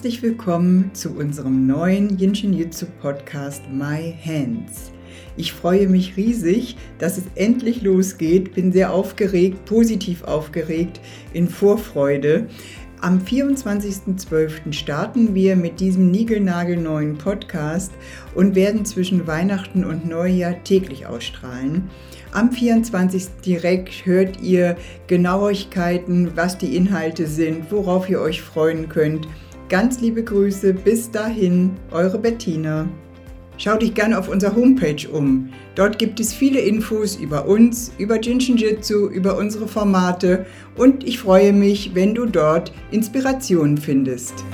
Herzlich willkommen zu unserem neuen Jinshin Jitsu Podcast My Hands. Ich freue mich riesig, dass es endlich losgeht, bin sehr aufgeregt, positiv aufgeregt, in Vorfreude. Am 24.12. starten wir mit diesem niegelnagelneuen Podcast und werden zwischen Weihnachten und Neujahr täglich ausstrahlen. Am 24. direkt hört ihr Genauigkeiten, was die Inhalte sind, worauf ihr euch freuen könnt. Ganz liebe Grüße, bis dahin, eure Bettina. Schau dich gerne auf unserer Homepage um. Dort gibt es viele Infos über uns, über Jinshin Jitsu, über unsere Formate und ich freue mich, wenn du dort Inspirationen findest.